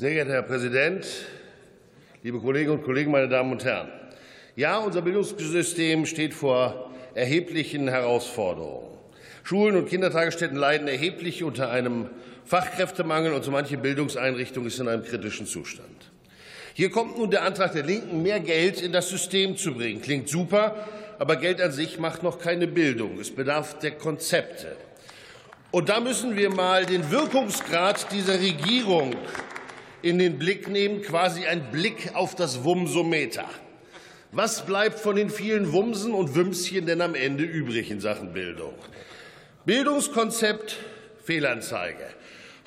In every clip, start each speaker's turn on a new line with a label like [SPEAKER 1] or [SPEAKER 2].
[SPEAKER 1] Sehr geehrter Herr Präsident, liebe Kolleginnen und Kollegen, meine Damen und Herren! Ja, unser Bildungssystem steht vor erheblichen Herausforderungen. Schulen und Kindertagesstätten leiden erheblich unter einem Fachkräftemangel, und so manche Bildungseinrichtung ist in einem kritischen Zustand. Hier kommt nun der Antrag der Linken, mehr Geld in das System zu bringen. Klingt super, aber Geld an sich macht noch keine Bildung. Es bedarf der Konzepte. Und da müssen wir mal den Wirkungsgrad dieser Regierung in den Blick nehmen, quasi ein Blick auf das Wumsometer. Was bleibt von den vielen Wumsen und Wümschen denn am Ende übrig in Sachen Bildung? Bildungskonzept Fehlanzeige.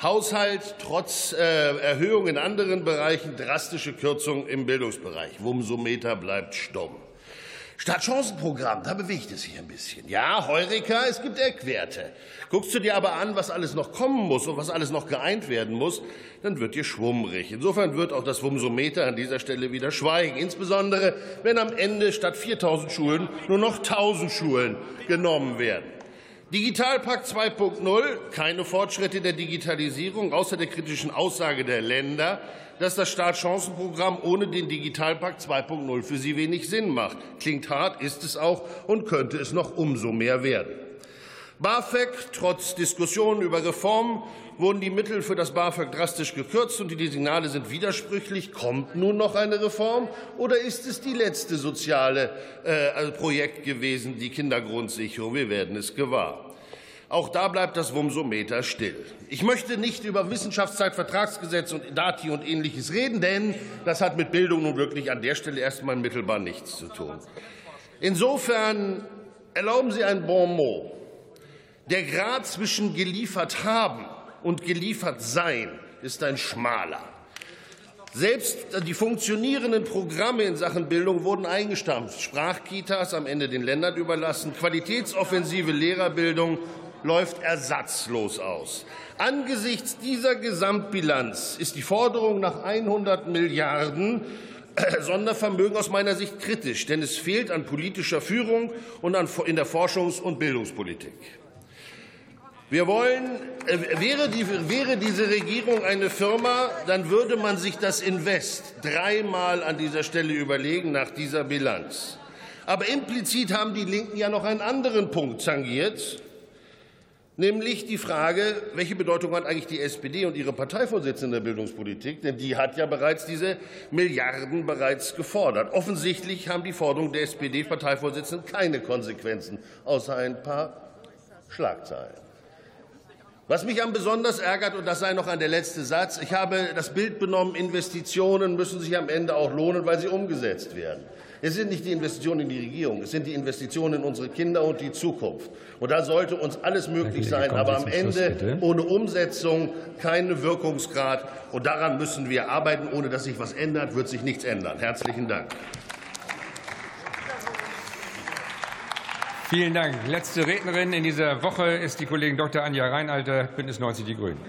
[SPEAKER 1] Haushalt trotz äh, Erhöhung in anderen Bereichen, drastische Kürzungen im Bildungsbereich. Wumsometer bleibt stumm. Stadtchancenprogramm, da bewegt es sich ein bisschen. Ja, Heureka, es gibt Eckwerte. Guckst du dir aber an, was alles noch kommen muss und was alles noch geeint werden muss, dann wird dir schwummrig. Insofern wird auch das Wumsometer an dieser Stelle wieder schweigen. Insbesondere, wenn am Ende statt 4000 Schulen nur noch 1000 Schulen genommen werden. Digitalpakt 2.0, keine Fortschritte der Digitalisierung, außer der kritischen Aussage der Länder, dass das Startchancenprogramm ohne den Digitalpakt 2.0 für sie wenig Sinn macht. Klingt hart, ist es auch und könnte es noch umso mehr werden. BAföG, trotz Diskussionen über Reformen, wurden die Mittel für das BAföG drastisch gekürzt, und die Signale sind widersprüchlich. Kommt nun noch eine Reform, oder ist es die letzte soziale äh, Projekt gewesen, die Kindergrundsicherung? Wir werden es gewahr. Auch da bleibt das Wumsometer still. Ich möchte nicht über Wissenschaftszeitvertragsgesetz und Dati und Ähnliches reden, denn das hat mit Bildung nun wirklich an der Stelle erstmal mittelbar nichts zu tun. Insofern erlauben Sie ein Bon mot. Der Grad zwischen geliefert haben und geliefert sein ist ein schmaler. Selbst die funktionierenden Programme in Sachen Bildung wurden eingestampft. Sprachkitas am Ende den Ländern überlassen, qualitätsoffensive Lehrerbildung läuft ersatzlos aus. Angesichts dieser Gesamtbilanz ist die Forderung nach 100 Milliarden äh, Sondervermögen aus meiner Sicht kritisch, denn es fehlt an politischer Führung und in der Forschungs- und Bildungspolitik. Wir wollen, äh, wäre, die, wäre diese Regierung eine Firma, dann würde man sich das Invest dreimal an dieser Stelle überlegen nach dieser Bilanz. Aber implizit haben die Linken ja noch einen anderen Punkt tangiert nämlich die Frage, welche Bedeutung hat eigentlich die SPD und ihre Parteivorsitzende in der Bildungspolitik? Denn die hat ja bereits diese Milliarden bereits gefordert. Offensichtlich haben die Forderungen der SPD-Parteivorsitzenden keine Konsequenzen, außer ein paar Schlagzeilen. Was mich am besonders ärgert, und das sei noch ein der letzte Satz, ich habe das Bild benommen, Investitionen müssen sich am Ende auch lohnen, weil sie umgesetzt werden. Es sind nicht die Investitionen in die Regierung, es sind die Investitionen in unsere Kinder und die Zukunft. Und da sollte uns alles möglich sein, aber am Ende ohne Umsetzung keinen Wirkungsgrad. Und daran müssen wir arbeiten. Ohne dass sich was ändert, wird sich nichts ändern. Herzlichen Dank.
[SPEAKER 2] Vielen Dank. Letzte Rednerin in dieser Woche ist die Kollegin Dr. Anja Reinalter, Bündnis 90 Die Grünen.